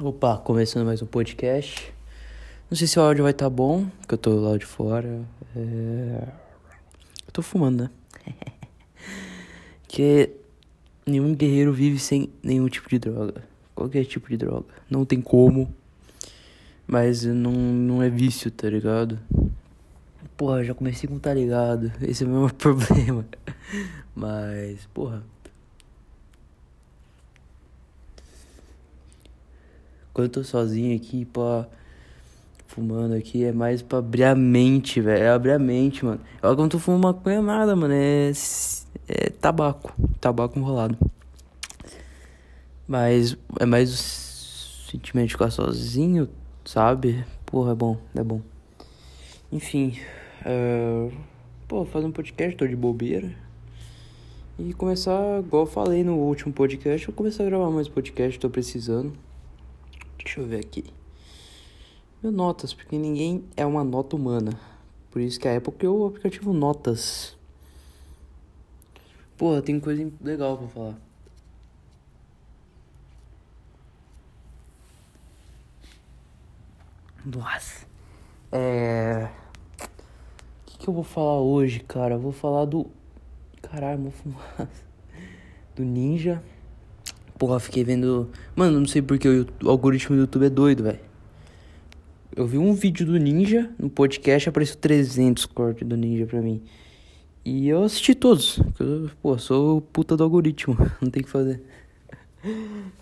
Opa, começando mais um podcast. Não sei se o áudio vai estar tá bom, porque eu tô lá de fora. É... Eu tô fumando, né? que nenhum guerreiro vive sem nenhum tipo de droga. Qualquer tipo de droga. Não tem como. Mas não, não é vício, tá ligado? Porra, já comecei com tá ligado. Esse é o meu problema. Mas, porra. Quando eu tô sozinho aqui, pá, fumando aqui, é mais pra abrir a mente, velho. É abrir a mente, mano. Eu quando tô fumando maconha, nada, mano. É, é tabaco. Tabaco enrolado. Mas é mais o sentimento de ficar sozinho, sabe? Porra, é bom, é bom. Enfim, uh, pô, fazer um podcast, tô de bobeira. E começar, igual eu falei no último podcast, eu começar a gravar mais podcast, tô precisando. Deixa eu ver aqui. Meu notas, porque ninguém é uma nota humana. Por isso que a criou o aplicativo Notas. Porra, tem coisa legal pra falar. Nossa. É. O que, que eu vou falar hoje, cara? Eu vou falar do. Caralho, vou fumar. Do Ninja. Porra, fiquei vendo. Mano, não sei porque o, algoritmo do YouTube é doido, velho. Eu vi um vídeo do Ninja no podcast, apareceu 300 cortes do Ninja pra mim. E eu assisti todos. Eu, pô, sou puta do algoritmo, não tem o que fazer.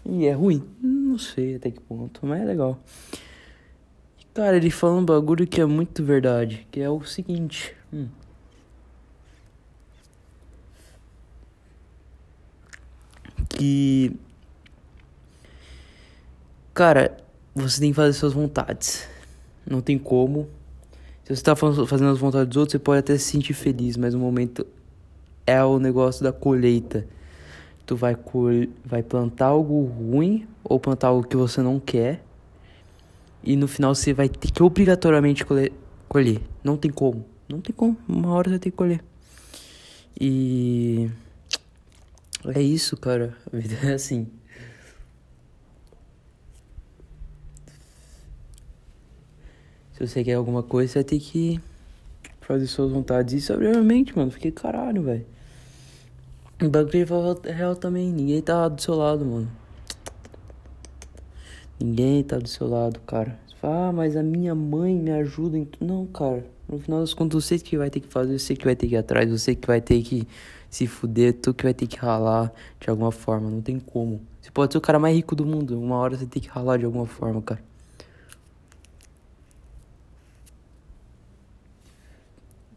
E é ruim? Não sei até que ponto, mas é legal. Cara, ele fala um bagulho que é muito verdade, que é o seguinte. Hum. Que Cara, você tem que fazer suas vontades. Não tem como. Se você tá fazendo as vontades dos outros, você pode até se sentir feliz, mas o momento é o negócio da colheita. Tu vai, col vai plantar algo ruim ou plantar algo que você não quer. E no final você vai ter que obrigatoriamente colher. colher. Não tem como. Não tem como. Uma hora você tem que colher. E. É isso, cara. A vida é assim. Se você quer alguma coisa, você vai ter que fazer suas vontades. Isso obviamente, mano. Fiquei caralho, velho. O bagulho é real também. Ninguém tá do seu lado, mano. Ninguém tá do seu lado, cara. Fala, ah, mas a minha mãe me ajuda em. Não, cara. No final das contas, você que vai ter que fazer, você que vai ter que ir atrás, você que vai ter que se fuder, tu que vai ter que ralar de alguma forma. Não tem como. Você pode ser o cara mais rico do mundo. Uma hora você tem que ralar de alguma forma, cara.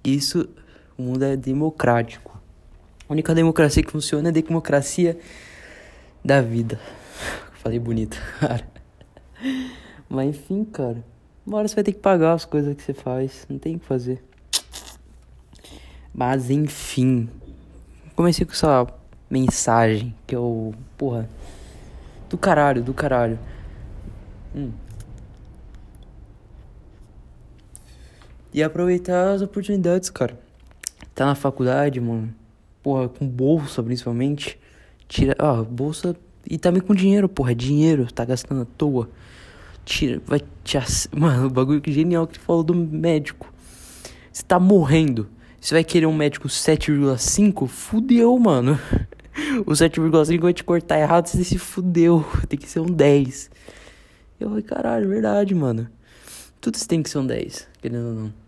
Isso, o mundo é democrático. A única democracia que funciona é a democracia da vida. Falei bonito, cara. Mas enfim, cara. Uma hora você vai ter que pagar as coisas que você faz. Não tem o que fazer. Mas enfim. Comecei com essa mensagem que eu. Porra. Do caralho, do caralho. Hum. E aproveitar as oportunidades, cara. Tá na faculdade, mano. Porra, com bolsa principalmente. Tira. Ah, bolsa. E também com dinheiro, porra. É dinheiro. Tá gastando à toa. Tira. Vai te. Mano, o bagulho que genial que tu falou do médico. Você tá morrendo. Você vai querer um médico 7,5? Fudeu, mano. O 7,5 vai te cortar errado, você se fudeu. Tem que ser um 10. Eu falei, caralho, verdade, mano. Tudo tem que ser um 10, querendo ou não.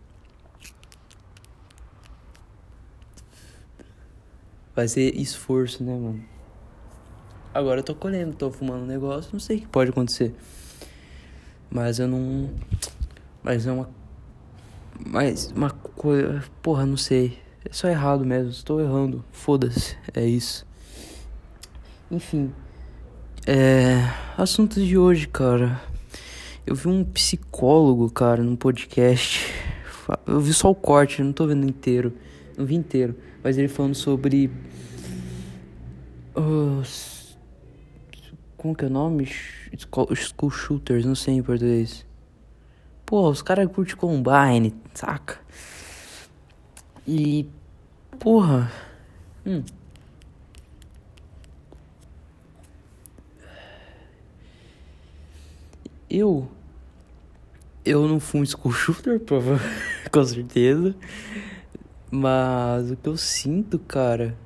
Vai ser esforço, né, mano? Agora eu tô colhendo, tô fumando um negócio, não sei o que pode acontecer. Mas eu não. Mas é uma. Mas uma coisa. Porra, não sei. É só errado mesmo, estou errando. Foda-se, é isso. Enfim. É. Assuntos de hoje, cara. Eu vi um psicólogo, cara, num podcast. Eu vi só o corte, não tô vendo inteiro. Não vi inteiro mas ele falando sobre. Uh, como que é o nome? School Shooters, não sei em português. Pô, os caras curtem Combine, saca? E. Porra. Hum. eu. Eu não fui um school shooter, prova com certeza. Mas o que eu sinto, cara.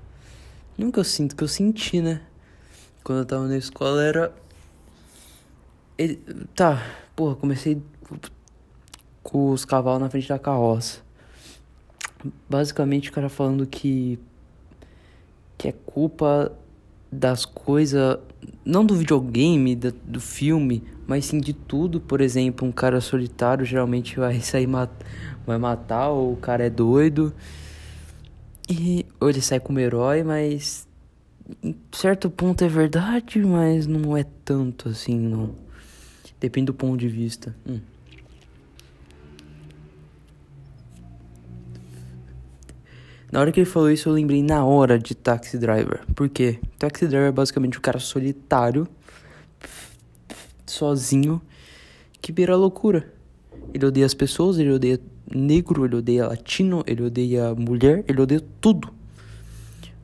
Nunca eu sinto, que eu senti, né? Quando eu tava na escola era. Ele... Tá, porra, comecei com os cavalos na frente da carroça. Basicamente o cara falando que. Que é culpa das coisas. Não do videogame, do filme, mas sim de tudo. Por exemplo, um cara solitário geralmente vai sair mat vai matar, ou o cara é doido. E, ou ele sai como herói, mas em certo ponto é verdade, mas não é tanto assim, não. Depende do ponto de vista. Hum. Na hora que ele falou isso, eu lembrei na hora de Taxi Driver. Por quê? Taxi Driver é basicamente um cara solitário, sozinho, que vira loucura. Ele odeia as pessoas, ele odeia negro, ele odeia latino, ele odeia mulher, ele odeia tudo.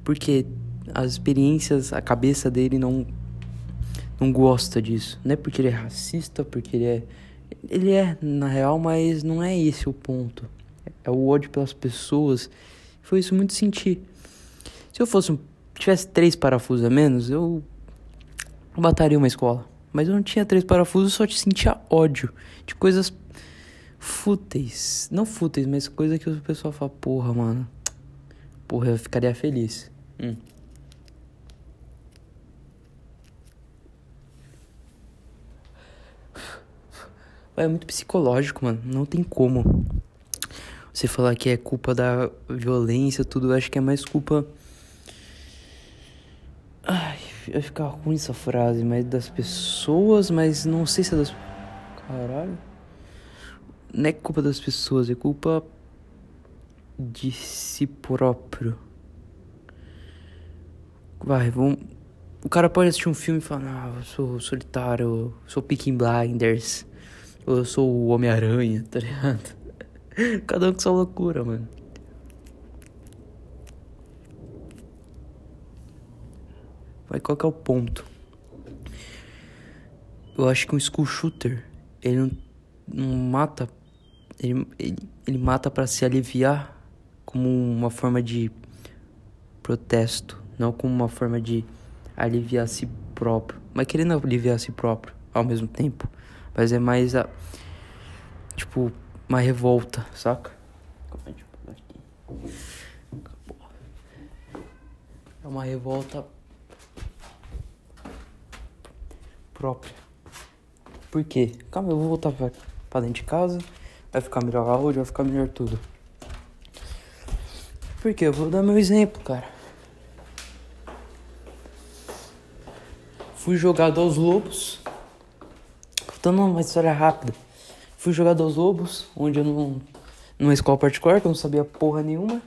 Porque as experiências, a cabeça dele não não gosta disso. Não é porque ele é racista, porque ele é ele é na real, mas não é esse o ponto. É o ódio pelas pessoas. Foi isso muito sentir. Se eu fosse tivesse três parafusos a menos, eu mataria uma escola. Mas eu não tinha três parafusos, só te sentia ódio de coisas fúteis. Não fúteis, mas coisa que o pessoal fala, porra, mano. Porra, eu ficaria feliz. Hum. É muito psicológico, mano. Não tem como. Você falar que é culpa da violência, tudo, eu acho que é mais culpa. Ai, vai ficar ruim essa frase, mas das pessoas, mas não sei se é das. Caralho não é culpa das pessoas, é culpa de si próprio. Vai, vamos. O cara pode assistir um filme e falar, ah, eu sou solitário, eu sou Picking Blinders, ou eu sou o Homem-Aranha, tá ligado? Cada um com sua loucura, mano. Mas qual que é o ponto? Eu acho que um school shooter, ele não, não mata ele, ele, ele mata para se aliviar como uma forma de protesto, não como uma forma de aliviar a si próprio, mas querendo aliviar a si próprio ao mesmo tempo. Mas é mais a. Tipo, uma revolta, saca? É uma revolta própria. Por quê? Calma, eu vou voltar pra, pra dentro de casa. Vai ficar melhor áudio, vai ficar melhor tudo. Porque eu vou dar meu exemplo, cara. Fui jogado aos lobos. Contando uma história rápida. Fui jogado aos lobos, onde eu não. numa escola particular, que eu não sabia porra nenhuma.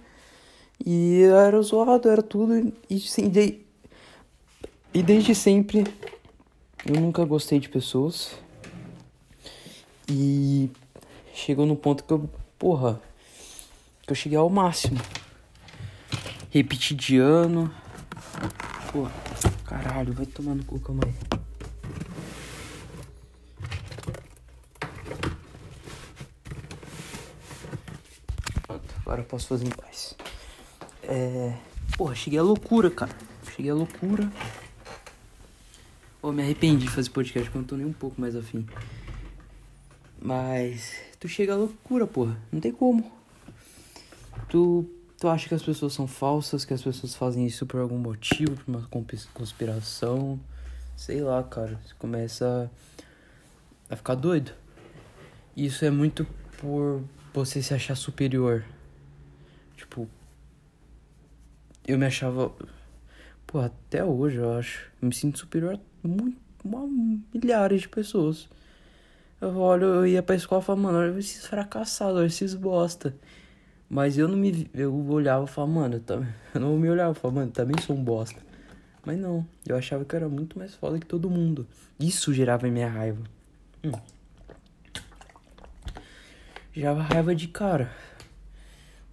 E era zoado, era tudo. E, sim, de, e desde sempre eu nunca gostei de pessoas. E chegou no ponto que eu, porra, que eu cheguei ao máximo. Repetir de ano. Pô, caralho, vai tomar no cu, calma aí. Pronto, agora eu posso fazer em paz. É. Porra, cheguei à loucura, cara. Cheguei à loucura. Pô, me arrependi de fazer podcast, porque eu não tô nem um pouco mais afim. Mas tu chega à loucura, porra. Não tem como. Tu, tu acha que as pessoas são falsas, que as pessoas fazem isso por algum motivo, por uma conspiração. Sei lá, cara. Você começa a ficar doido. Isso é muito por você se achar superior. Tipo, eu me achava. Pô, até hoje eu acho. Eu me sinto superior a muito, a milhares de pessoas. Eu olho, eu ia pra escola e falava, mano, olha esses fracassados, olha esses bosta. Mas eu não me. Eu olhava e falava, mano, eu, também, eu não me olhava e falava, mano, também sou um bosta. Mas não, eu achava que eu era muito mais foda que todo mundo. Isso gerava minha raiva. Hum. Gerava raiva de cara.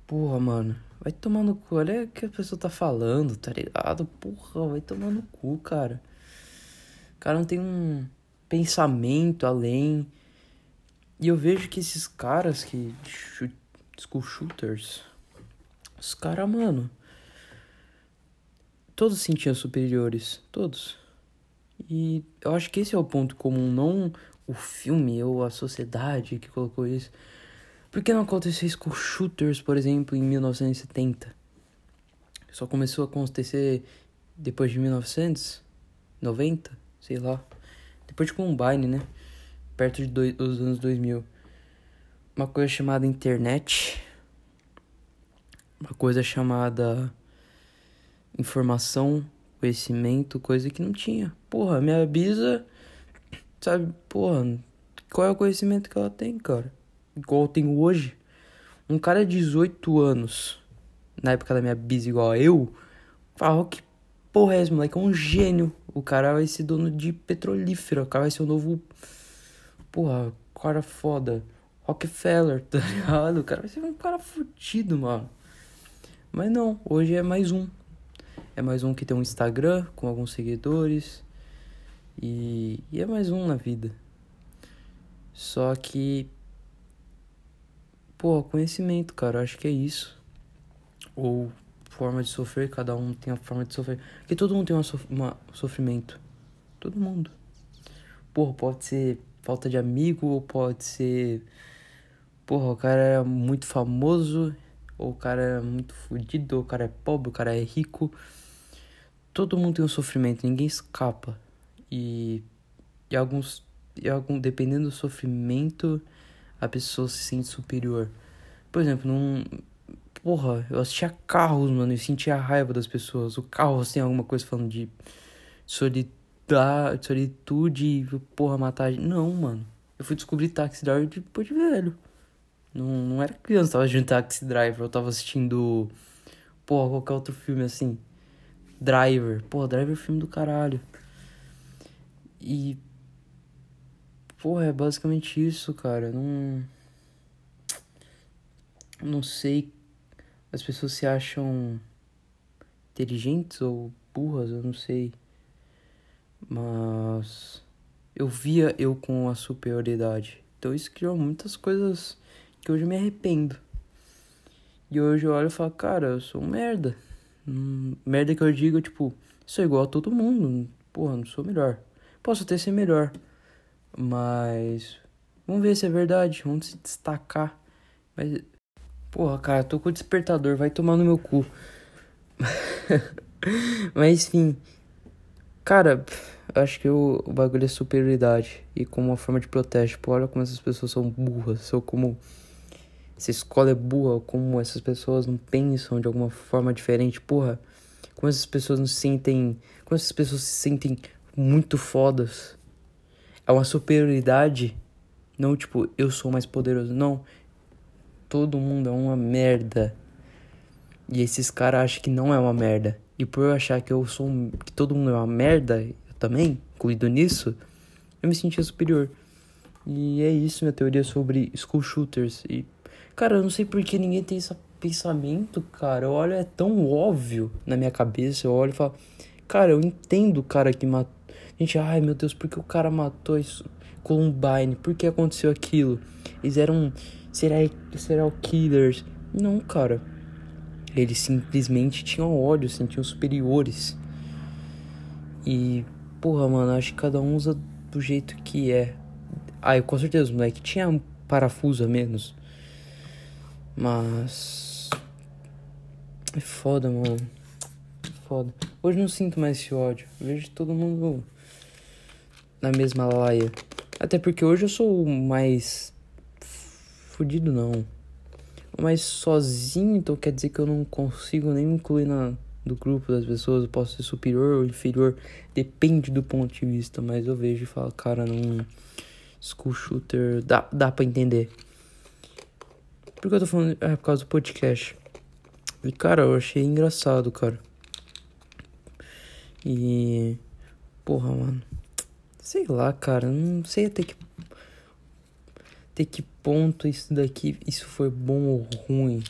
Porra, mano. Vai tomar no cu. Olha o que a pessoa tá falando, tá ligado? Porra, vai tomar no cu, cara. O cara não tem um pensamento além. E eu vejo que esses caras que. School shooters. Os caras, mano. Todos se sentiam superiores. Todos. E eu acho que esse é o ponto comum, não o filme ou a sociedade que colocou isso. Por que não aconteceu isso com shooters, por exemplo, em 1970? Só começou a acontecer depois de 1990, sei lá. Depois de Columbine, né? Perto de dois, dos anos 2000. Uma coisa chamada internet. Uma coisa chamada informação, conhecimento, coisa que não tinha. Porra, minha bisa, sabe, porra, qual é o conhecimento que ela tem, cara? Igual eu tenho hoje. Um cara de 18 anos, na época da minha bisa igual eu, fala que porra é esse moleque? É um gênio. O cara vai ser dono de petrolífero. O cara vai ser o novo. Porra, cara foda. Rockefeller, tá ligado? O cara vai ser um cara fudido, mano. Mas não, hoje é mais um. É mais um que tem um Instagram com alguns seguidores. E, e é mais um na vida. Só que. Pô, conhecimento, cara, acho que é isso. Ou forma de sofrer, cada um tem a forma de sofrer. Porque todo mundo tem uma, sof sofrimento. Todo mundo. Porra, pode ser falta de amigo, ou pode ser. Porra, o cara é muito famoso, ou o cara é muito fodido, ou o cara é pobre, o cara é rico. Todo mundo tem um sofrimento, ninguém escapa. E, e alguns. E algum, dependendo do sofrimento, a pessoa se sente superior. Por exemplo, num, porra, eu assistia carros, mano, e sentia a raiva das pessoas. O carro tem alguma coisa falando de solidar, solitude, porra, matar. Não, mano. Eu fui descobrir Taxi Driver depois de velho. Não, não era criança, tava assistindo Taxi Driver, eu tava assistindo. Porra, qualquer outro filme assim. Driver. Porra, Driver é filme do caralho. E. Porra, é basicamente isso, cara. Não. Não sei as pessoas se acham inteligentes ou burras, eu não sei. Mas eu via eu com a superioridade. Então isso criou muitas coisas que hoje eu me arrependo. E hoje eu olho e falo, cara, eu sou um merda. Hum, merda que eu digo, tipo, sou igual a todo mundo. Porra, não sou melhor. Posso até ser melhor. Mas vamos ver se é verdade, vamos se destacar. Mas Porra, cara, tô com o despertador, vai tomar no meu cu. Mas enfim. Cara, acho que o, o bagulho é superioridade. E como uma forma de protesto. Pô, olha como essas pessoas são burras. Ou como essa escola é burra. Como essas pessoas não pensam de alguma forma diferente. Porra, como essas pessoas não se sentem. Como essas pessoas se sentem muito fodas. É uma superioridade. Não tipo, eu sou mais poderoso. Não, todo mundo é uma merda. E esses caras acham que não é uma merda. E por eu achar que eu sou um, que todo mundo é uma merda, eu também, incluído nisso, eu me sentia superior. E é isso minha teoria sobre school shooters. E, cara, eu não sei por que ninguém tem esse pensamento, cara. Eu olho, é tão óbvio na minha cabeça. Eu olho e falo, cara, eu entendo o cara que matou. Gente, ai meu Deus, por que o cara matou isso? Columbine? Por que aconteceu aquilo? Eles eram serial, serial killers. Não, cara. Eles simplesmente tinham ódio, sentiam superiores. E, porra, mano, acho que cada um usa do jeito que é. Ah, eu com certeza, moleque, tinha um parafuso a menos. Mas. É foda, mano. Foda. Hoje não sinto mais esse ódio. vejo todo mundo na mesma laia. Até porque hoje eu sou mais fudido não. Mas sozinho, então quer dizer que eu não consigo nem me incluir na, do grupo das pessoas. Eu posso ser superior ou inferior. Depende do ponto de vista. Mas eu vejo e falo, cara, num school shooter dá, dá pra entender. Por que eu tô falando? É por causa do podcast. E cara, eu achei engraçado, cara. E. Porra, mano. Sei lá, cara. Não sei até que até que ponto isso daqui, isso foi bom ou ruim.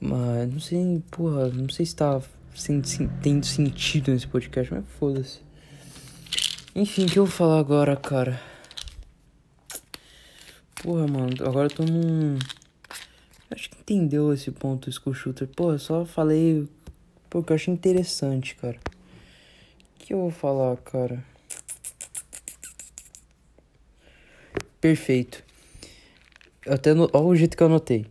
Mas não sei, porra, não sei se tá tendo sentido nesse podcast, mas foda-se. Enfim, o que eu vou falar agora, cara? Porra, mano, agora eu tô num. Acho que entendeu esse ponto do school shooter. Eu só falei porque eu achei interessante, cara. O que eu vou falar, cara? Perfeito. Eu até no... Olha o jeito que eu anotei.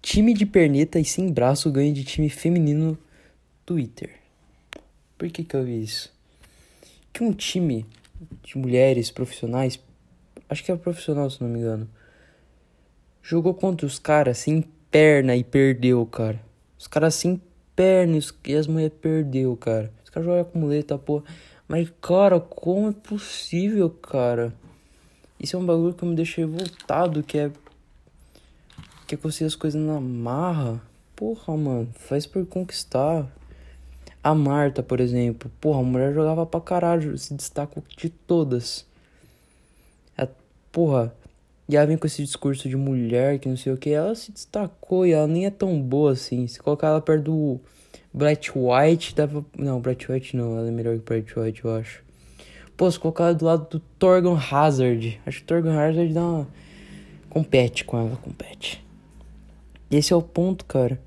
Time de perneta e sem braço ganha de time feminino no Twitter. Por que que eu vi isso? Que um time de mulheres profissionais, acho que é profissional se não me engano, jogou contra os caras sem perna e perdeu, cara. Os caras sem perna e as mulheres perdeu, cara. Os caras jogam com muleta, porra. Mas, cara, como é possível, cara? Isso é um bagulho que me deixa revoltado, que é. Que é conseguir as coisas na marra. Porra, mano, faz por conquistar. A Marta, por exemplo. Porra, a mulher jogava pra caralho, se destacou de todas. A, porra, e ela vem com esse discurso de mulher que não sei o que. Ela se destacou e ela nem é tão boa assim. Se colocar ela perto do Bright White, dava. Não, Bright White não, ela é melhor que Bright White, eu acho. Pô, se colocar do lado do Torgon Hazard. Acho que o Torgon Hazard dá uma. Compete com ela, compete. Esse é o ponto, cara.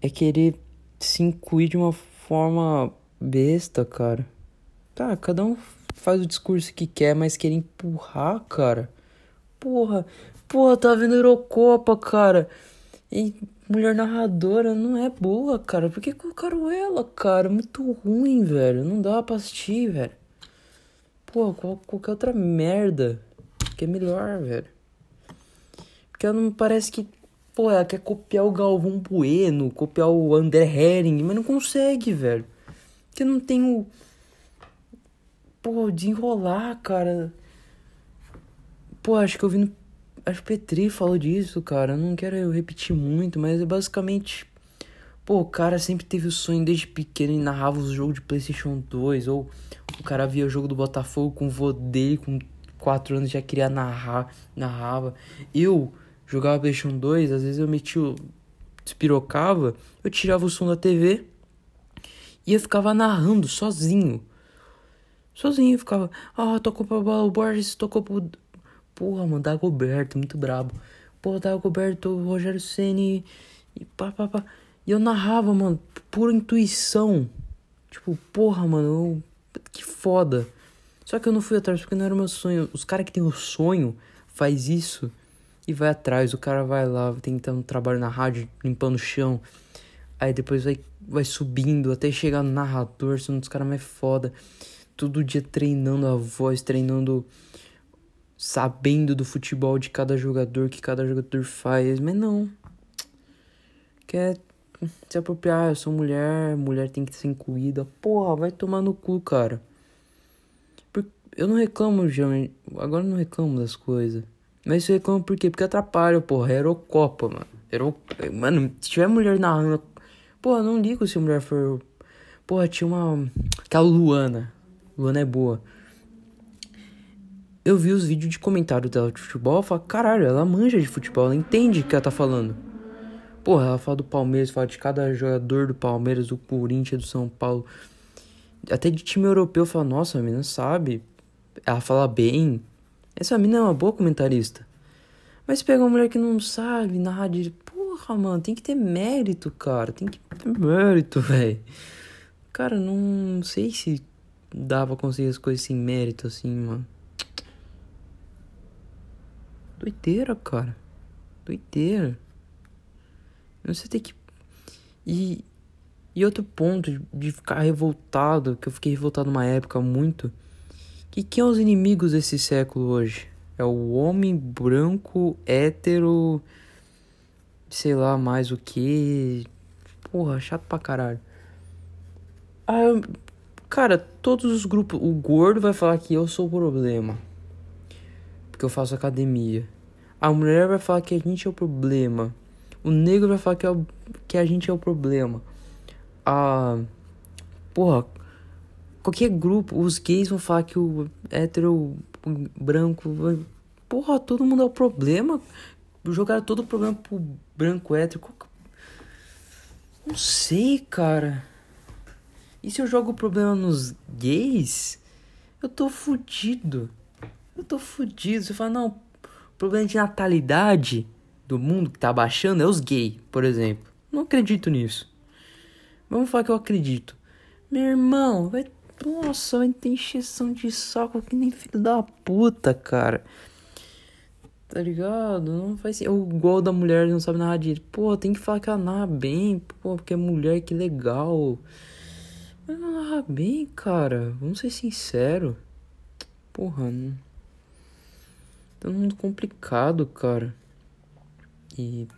É querer se incluir de uma forma besta, cara. Tá, cada um faz o discurso que quer, mas querer empurrar, cara. Porra, porra, tá vendo Eurocopa, cara. E mulher narradora não é boa, cara. Por que colocaram ela, cara? Muito ruim, velho. Não dá pra assistir, velho. Pô, qualquer outra merda que é melhor, velho. Porque ela não parece que. Pô, ela quer copiar o Galvão Bueno, copiar o André Hering, mas não consegue, velho. Porque não tem o. Pô, desenrolar, cara. Pô, acho que eu vi no. Acho que Petri falou disso, cara. Eu não quero repetir muito, mas é basicamente. Pô, o cara sempre teve o sonho desde pequeno e narrava os jogos de PlayStation 2. Ou o cara via o jogo do Botafogo com o vô dele, com 4 anos já queria narrar, narrava. Eu jogava PlayStation 2, às vezes eu metia o. despirocava, eu tirava o som da TV e eu ficava narrando sozinho. Sozinho, eu ficava. Ah, tocou pra bola, o Borges tocou pro. Porra, mano, Dagoberto, muito brabo. Porra, Dagoberto, Rogério Ceni e pá, pá, pá. E eu narrava, mano, pura intuição. Tipo, porra, mano, eu... que foda. Só que eu não fui atrás porque não era meu sonho. Os caras que tem o sonho faz isso e vai atrás. O cara vai lá, tentando um trabalho na rádio, limpando o chão. Aí depois vai, vai subindo até chegar no narrador, sendo um dos caras mais foda. Todo dia treinando a voz, treinando, sabendo do futebol de cada jogador, que cada jogador faz. Mas não. Quer se apropriar, eu sou mulher, mulher tem que ser incluída. Porra, vai tomar no cu, cara. Eu não reclamo, geralmente. Agora eu não reclamo das coisas. Mas eu reclamo por quê? Porque atrapalha, porra. É Eurocopa, mano. Euro... Mano, se tiver mulher narrando. Porra, não ligo se a mulher for. Porra, tinha uma. Aquela Luana. Luana é boa. Eu vi os vídeos de comentário dela de futebol. Eu falo, caralho, ela manja de futebol. Ela entende o que ela tá falando. Porra, ela fala do Palmeiras, fala de cada jogador do Palmeiras, do Corinthians, do São Paulo. Até de time europeu, fala, nossa, a menina sabe. Ela fala bem. Essa menina é uma boa comentarista. Mas se pegar uma mulher que não sabe narrar de. Porra, mano, tem que ter mérito, cara. Tem que ter mérito, velho. Cara, não sei se dá pra conseguir as coisas sem mérito, assim, mano. Doideira, cara. Doideira. Você tem que. E, e outro ponto de ficar revoltado, que eu fiquei revoltado numa época muito. Que quem é os inimigos desse século hoje? É o homem branco, hétero. Sei lá mais o que. Porra, chato pra caralho. Ah, cara, todos os grupos. O gordo vai falar que eu sou o problema. Porque eu faço academia. A mulher vai falar que a gente é o problema. O negro vai falar que, é o, que a gente é o problema. A. Porra. Qualquer grupo, os gays vão falar que o hétero o branco. Porra, todo mundo é o problema. Jogaram todo o problema pro branco hétero. Não sei, cara. E se eu jogo o problema nos gays? Eu tô fudido. Eu tô fudido. Você fala, não, problema de natalidade do mundo que tá baixando é os gays, por exemplo. Não acredito nisso. Vamos falar que eu acredito. Meu irmão, vai. Nossa, vai ter encheção de saco que nem filho da puta, cara. Tá ligado? Não faz assim. O igual da mulher não sabe narrar direito. Pô, tem que falar que ela narra bem. Pô, porque é mulher, que legal. Mas não narra bem, cara. Vamos ser sinceros. Porra, não. Tá muito complicado, cara. E.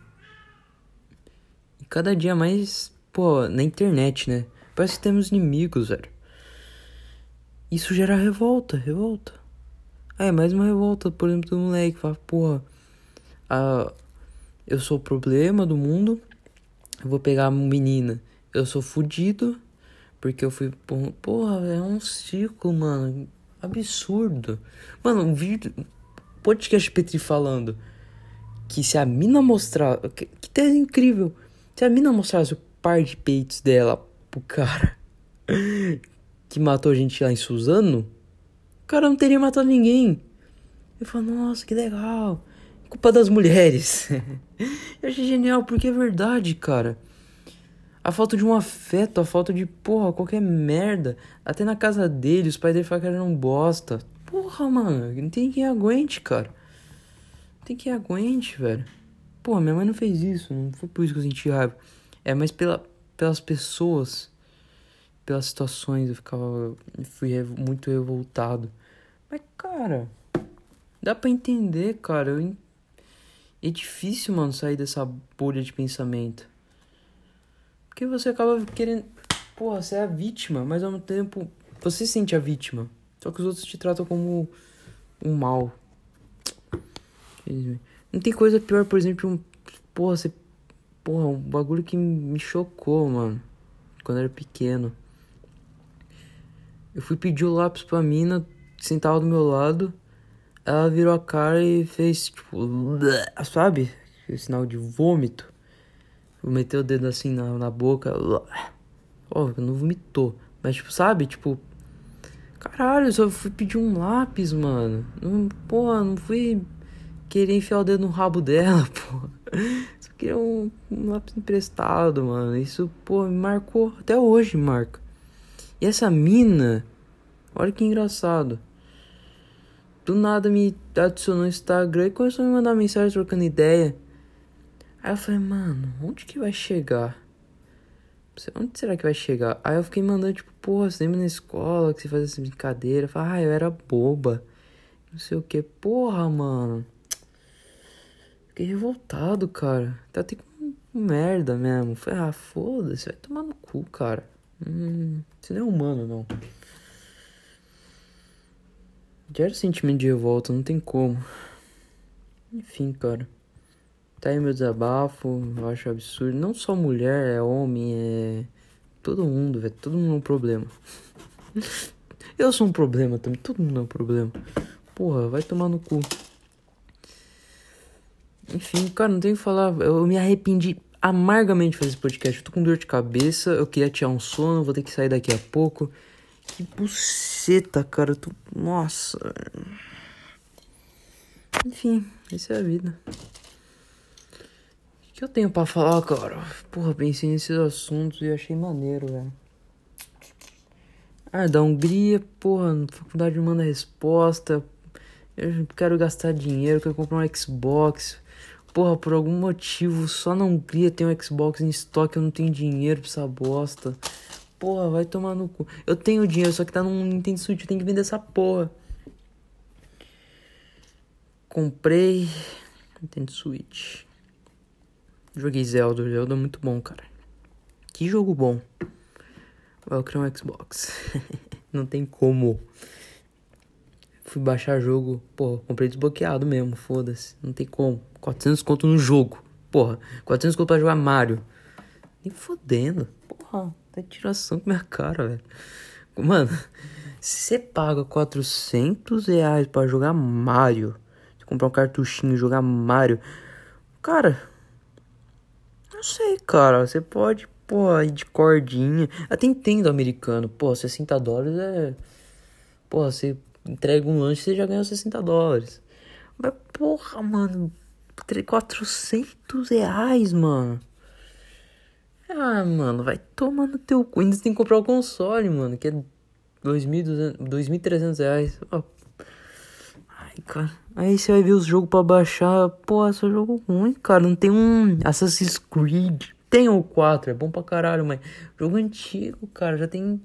E cada dia mais pô, na internet, né? Parece que temos inimigos, velho. Isso gera revolta, revolta. Ah, é mais uma revolta, por exemplo, do moleque. Fala, porra, ah, eu sou o problema do mundo. Eu vou pegar a menina. Eu sou fudido. Porque eu fui. Porra, é um ciclo, mano. Absurdo. Mano, um vídeo. Podcast Petri falando. Que se a mina mostrar. Que, que é incrível. Se a mina mostrasse o par de peitos dela pro cara que matou a gente lá em Suzano, o cara não teria matado ninguém. Eu falo, nossa, que legal. Culpa das mulheres. eu achei genial, porque é verdade, cara. A falta de um afeto, a falta de, porra, qualquer merda. Até na casa dele, os pais dele falam que ele não bosta. Porra, mano, não tem quem aguente, cara. Tem quem aguente, velho. Porra, minha mãe não fez isso, não foi por isso que eu senti raiva. É, mas pela, pelas pessoas, pelas situações, eu ficava. Fui muito revoltado. Mas, cara, dá pra entender, cara. Eu, é difícil, mano, sair dessa bolha de pensamento. Porque você acaba querendo. Porra, você é a vítima, mas ao mesmo tempo você sente a vítima. Só que os outros te tratam como um mal. Não tem coisa pior, por exemplo, um. Porra, você Porra, um bagulho que me chocou, mano. Quando eu era pequeno. Eu fui pedir o lápis pra mina, sentava do meu lado. Ela virou a cara e fez, tipo, sabe? Sinal de vômito. Meteu o dedo assim na, na boca. Ó, oh, não vomitou. Mas, tipo, sabe? Tipo, caralho, eu só fui pedir um lápis, mano. Não, porra, não fui querer enfiar o dedo no rabo dela, porra queria um, um lápis emprestado, mano. Isso, pô, me marcou. Até hoje marca. E essa mina, olha que engraçado. Do nada me adicionou no Instagram e começou a me mandar mensagem trocando ideia. Aí eu falei, mano, onde que vai chegar? Onde será que vai chegar? Aí eu fiquei mandando, tipo, porra, você lembra na escola que você fazia essa brincadeira? Eu falei, ah, eu era boba. Não sei o que. Porra, mano. Fiquei revoltado, cara. Tá até com merda mesmo. Falei, ah, foda-se, vai tomar no cu, cara. Hum, você não é humano, não. Gera sentimento de revolta, não tem como. Enfim, cara. Tá aí meu desabafo, eu acho absurdo. Não só mulher, é homem, é. Todo mundo, velho. Todo mundo é um problema. eu sou um problema também, todo mundo é um problema. Porra, vai tomar no cu. Enfim, cara, não tenho o que falar. Eu me arrependi amargamente de fazer esse podcast. Eu tô com dor de cabeça, eu queria tirar um sono, vou ter que sair daqui a pouco. Que buceta, cara. Eu tô... Nossa. Enfim, essa é a vida. O que eu tenho para falar, cara? Porra, pensei nesses assuntos e achei maneiro, velho. Ah, da Hungria, porra, faculdade manda resposta. Eu quero gastar dinheiro, quero comprar um Xbox. Porra, por algum motivo, só na Hungria tem um Xbox em estoque, eu não tenho dinheiro pra essa bosta. Porra, vai tomar no cu. Eu tenho dinheiro, só que tá num Nintendo Switch, eu tenho que vender essa porra. Comprei Nintendo Switch. Joguei Zelda, Zelda é muito bom, cara. Que jogo bom. Eu criar um Xbox. não tem como. Fui baixar jogo, pô, comprei desbloqueado mesmo, foda-se. Não tem como. 400 conto no jogo. Porra, 400 conto pra jogar Mario. Nem fodendo. Porra, tá tiração com minha cara, velho. Mano, se você paga 400 reais pra jogar Mario, comprar um cartuchinho e jogar Mario, cara, não sei, cara. Você pode, pô, ir de cordinha. Até entendo americano. Pô, 60 dólares é Porra, você entrega um lanche, você já ganhou 60 dólares. Mas porra, mano, 400 reais, mano. Ah, mano, vai tomar no teu cu. Ainda tem que comprar o console, mano, que é 2.300 reais. Oh. Ai, cara. Aí você vai ver os jogos pra baixar. Pô, é só jogo ruim, cara. Não tem um Assassin's Creed. Tem o 4, é bom pra caralho, mas jogo antigo, cara. Já tem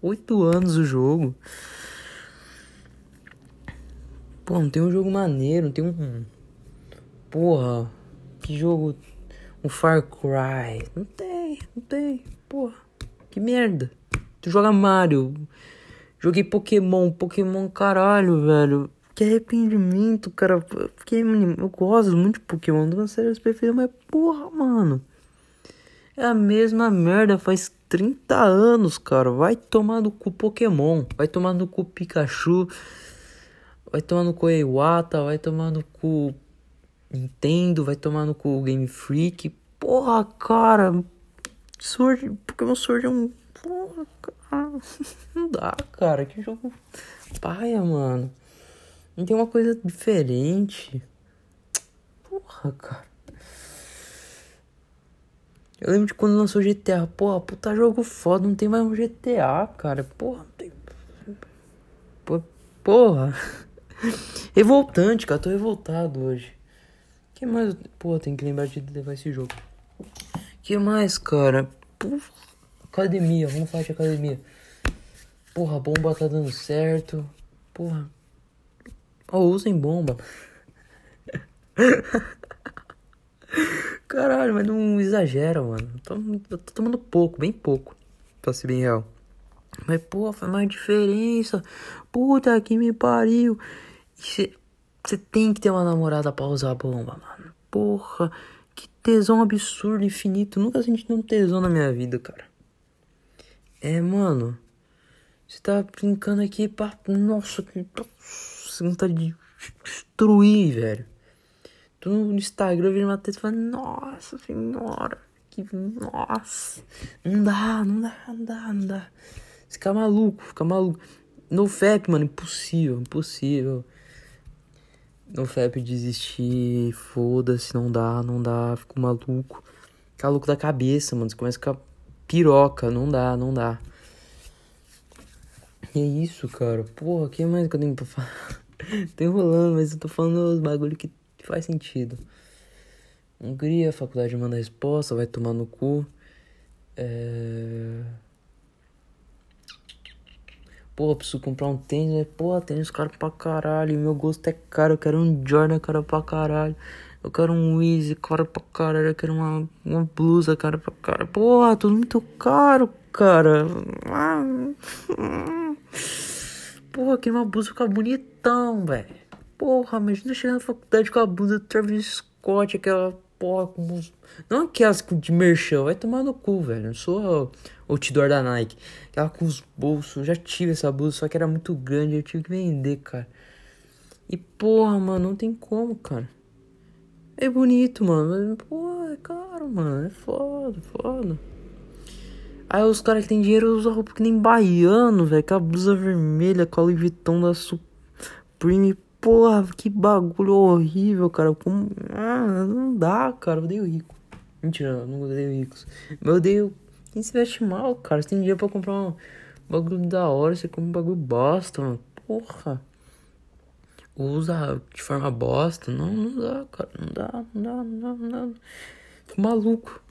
8 anos o jogo. Pô, não tem um jogo maneiro, não tem um. Porra, que jogo. Um Far Cry. Não tem, não tem. Porra, que merda. Tu joga Mario. Joguei Pokémon, Pokémon caralho, velho. Que arrependimento, cara. Porque, eu gosto muito de Pokémon, das séries preferidas, mas porra, mano. É a mesma merda faz 30 anos, cara. Vai tomar no cu Pokémon. Vai tomar no cu Pikachu. Vai tomar no cu Iwata. Vai tomar no cu Nintendo. Vai tomar no cu Game Freak. Porra, cara. Sword. Pokémon Sword é um. Porra, cara. Não dá, cara. Que jogo paia, mano. Não tem uma coisa diferente. Porra, cara. Eu lembro de quando lançou GTA. Porra, puta jogo foda. Não tem mais um GTA, cara. Porra, não tem. Porra. Revoltante, cara. Tô revoltado hoje. que mais? Porra, tem que lembrar de levar esse jogo. que mais, cara? Porra. Academia. Vamos falar de academia. Porra, a bomba tá dando certo. Porra. Oh, usem bomba. Caralho, mas não exagera, mano. Tô, tô tomando pouco, bem pouco. Pra ser bem real. Mas, pô, faz mais diferença. Puta que me pariu. Você tem que ter uma namorada pra usar bomba, mano. Porra, que tesão absurdo, infinito. Nunca senti um tesão na minha vida, cara. É, mano. Você tá brincando aqui pra. Nossa, que. Vontade de destruir, velho. Tu no Instagram vira uma teta e fala, nossa senhora, que nossa. Não dá, não dá, não dá, não dá. Fica maluco, fica maluco. No FAP, mano, impossível, impossível. No FAP desistir, foda-se, não dá, não dá, fico maluco. Fica louco da cabeça, mano. Você começa a ficar piroca, não dá, não dá. E é isso, cara. Porra, o que mais que eu tenho pra falar? tô enrolando, mas eu tô falando os bagulho que faz sentido. Hungria, a faculdade manda resposta, vai tomar no cu. É... Pô, preciso comprar um tênis, né? Pô, tênis caro pra caralho. Meu gosto é caro, eu quero um Jordan caro pra caralho. Eu quero um Weezy caro pra caralho. Eu quero uma, uma blusa cara pra caralho. Porra, tudo muito caro, cara. Porra, que uma blusa ficar bonitão, velho. Porra, imagina chegar na faculdade com a blusa do Travis Scott, aquela porra com. Não aquelas de merchan, vai tomar no cu, velho. Eu sou outdoor da Nike. Aquela com os bolsos, já tive essa blusa, só que era muito grande, eu tive que vender, cara. E porra, mano, não tem como, cara. É bonito, mano. Porra, é caro, mano. É foda, foda. Aí os caras que tem dinheiro usam roupa que nem baiano, velho. Com a blusa vermelha, com a Louis Vuitton da Supreme porra, que bagulho horrível, cara. Como... Ah, não dá, cara. Eu odeio rico. Mentira, não odeio ricos. Eu odeio quem se veste mal, cara. Você tem dinheiro pra comprar um bagulho da hora, você compra um bagulho bosta, mano. Porra. Usa de forma bosta. Não, não dá, cara. Não dá, não dá, não dá, não dá. Fico maluco.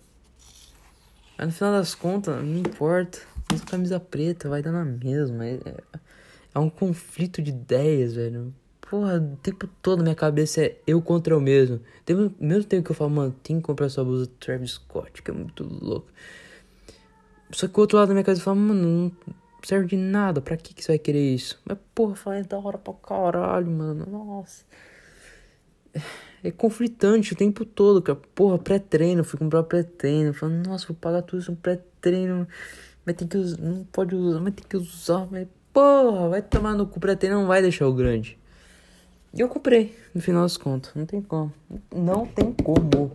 Mas no final das contas, não importa. Usa camisa preta, vai dar na mesma. É, é um conflito de ideias, velho porra, o tempo todo minha cabeça é eu contra eu mesmo. Tem, mesmo tempo que eu falo, mano, tem que comprar essa blusa Travis Scott, que é muito louco. Só que o outro lado da minha cabeça fala, mano, não serve de nada, pra que, que você vai querer isso? Mas, porra, fala, é da hora pra caralho, mano, nossa. É conflitante o tempo todo, cara. Porra, pré-treino, fui comprar pré-treino. Falando, nossa, vou pagar tudo isso, um pré-treino. Mas tem que usar, não pode usar, mas tem que usar. Mas, porra, vai tomar no cu, pré-treino não vai deixar o grande. E eu comprei, no final das contas. Não tem como. Não tem como.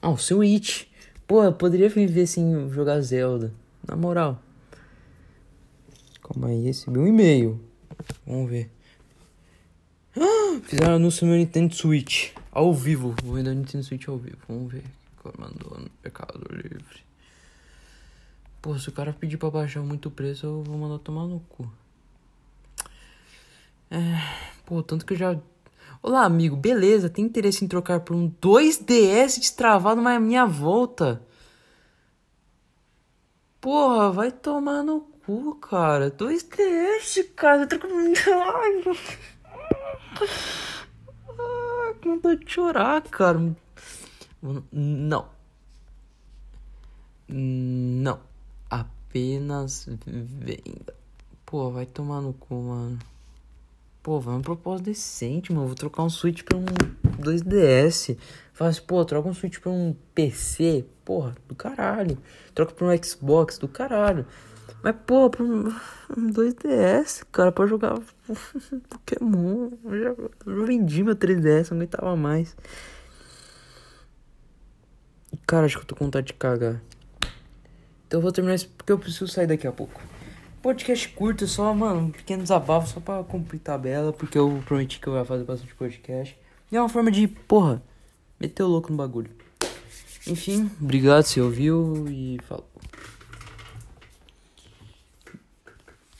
Ah, o Switch. Pô, eu poderia viver sem jogar Zelda. Na moral. Calma aí, recebi um e-mail. Vamos ver. Ah, fizeram anúncio no meu Nintendo Switch. Ao vivo. Vou vender o Nintendo Switch ao vivo. Vamos ver. Mandou no Mercado Livre. Pô, se o cara pedir pra baixar muito o preço, eu vou mandar tomar no cu. É, pô, tanto que eu já. Olá, amigo, beleza? Tem interesse em trocar por um 2DS destravado na minha volta? Porra, vai tomar no cu, cara. 2DS, cara. Troca por. Ai, que vontade de chorar, cara. Não. Não. Apenas venda. Pô, vai tomar no cu, mano. Pô, vai um propósito decente, mano. Vou trocar um Switch pra um 2DS. Fala assim, pô, troca um Switch pra um PC. Porra, do caralho. Troca pra um Xbox, do caralho. Mas, pô, pra um, um 2DS, cara, pra jogar Pokémon. Eu já, eu vendi meu 3DS, não aguentava mais. Cara, acho que eu tô com vontade de cagar. Então eu vou terminar isso porque eu preciso sair daqui a pouco. Podcast curto, só, mano, um pequeno desabafo só pra cumprir tabela, porque eu prometi que eu ia fazer bastante podcast. E é uma forma de, porra, meter o louco no bagulho. Enfim, obrigado se ouviu e falou.